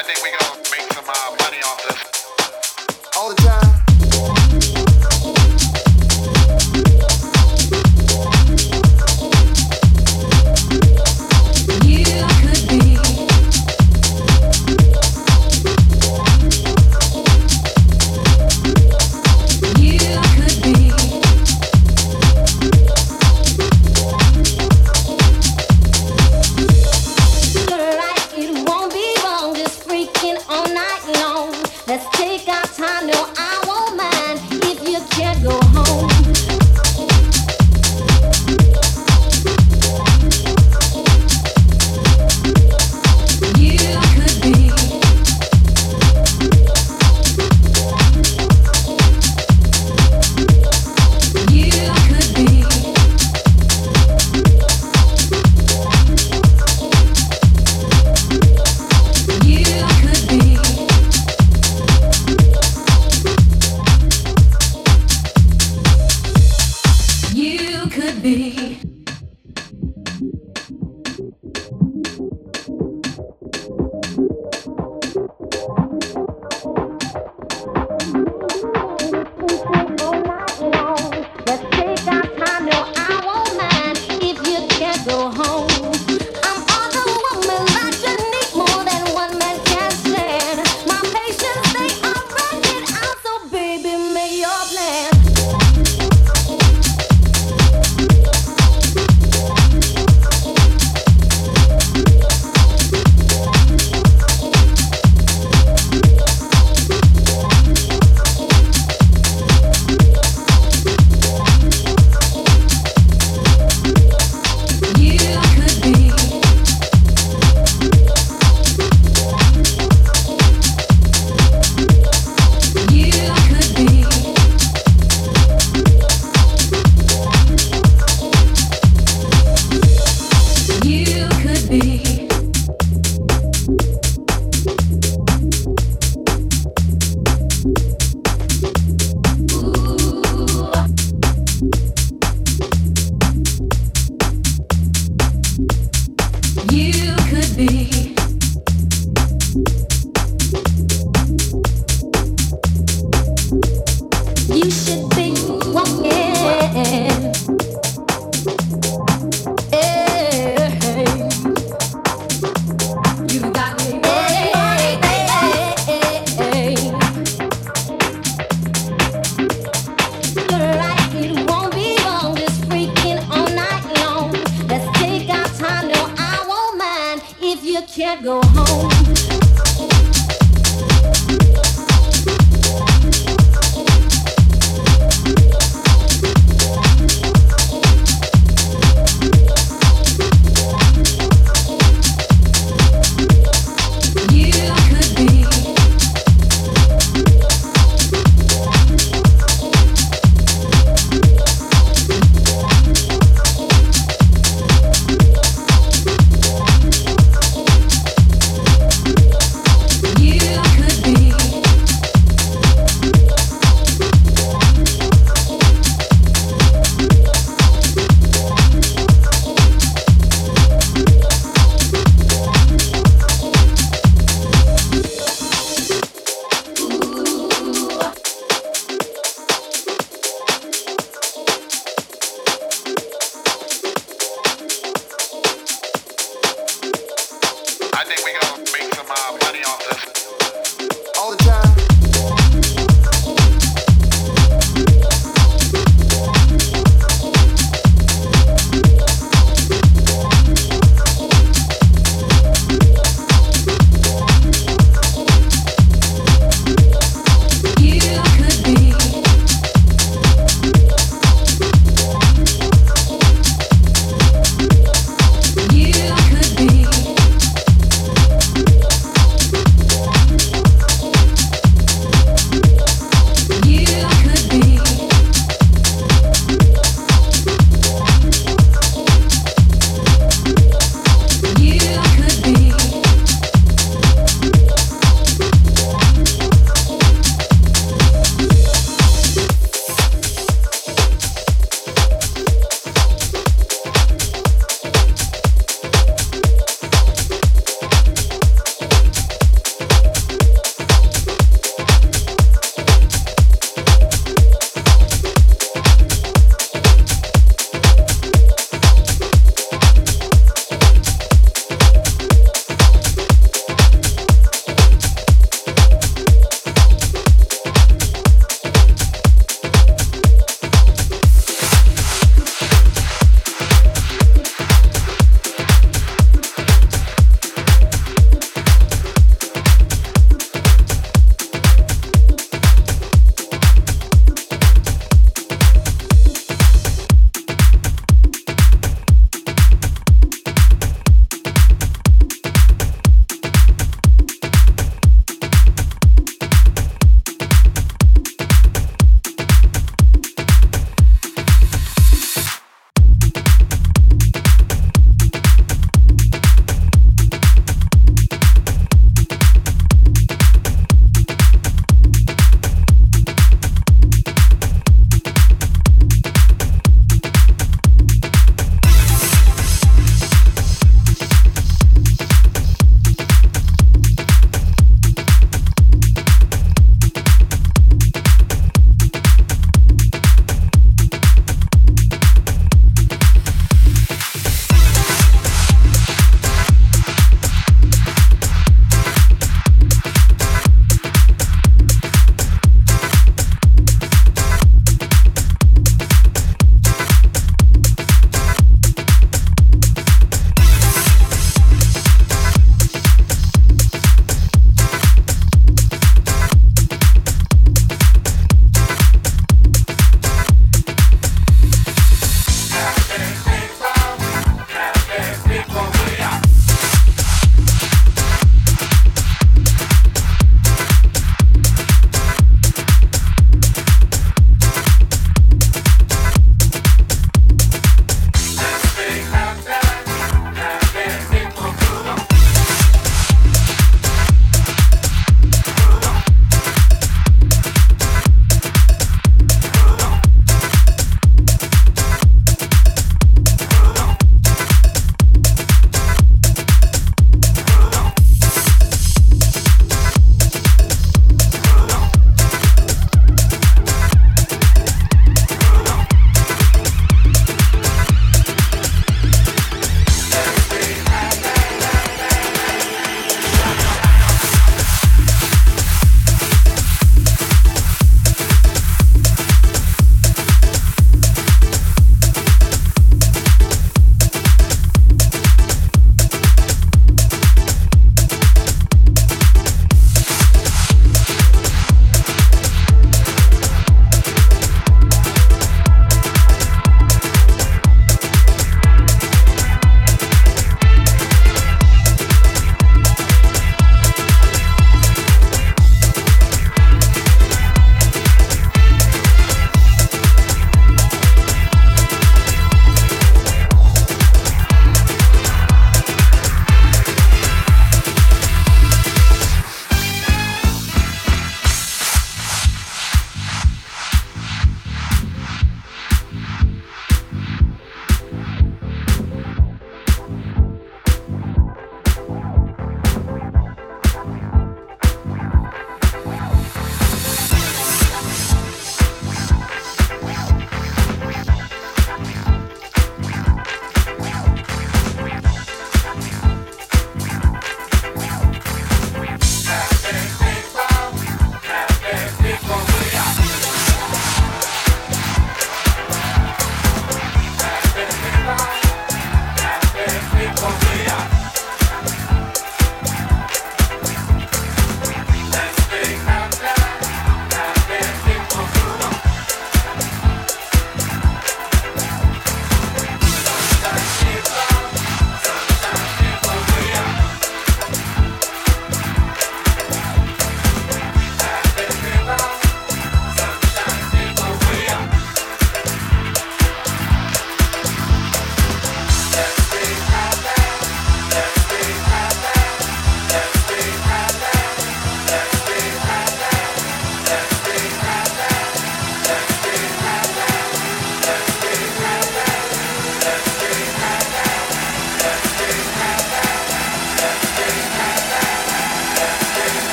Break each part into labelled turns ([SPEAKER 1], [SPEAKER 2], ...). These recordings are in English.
[SPEAKER 1] I think we're gonna make some uh, money off this. All the time.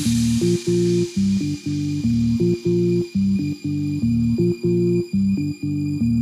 [SPEAKER 2] Thank you.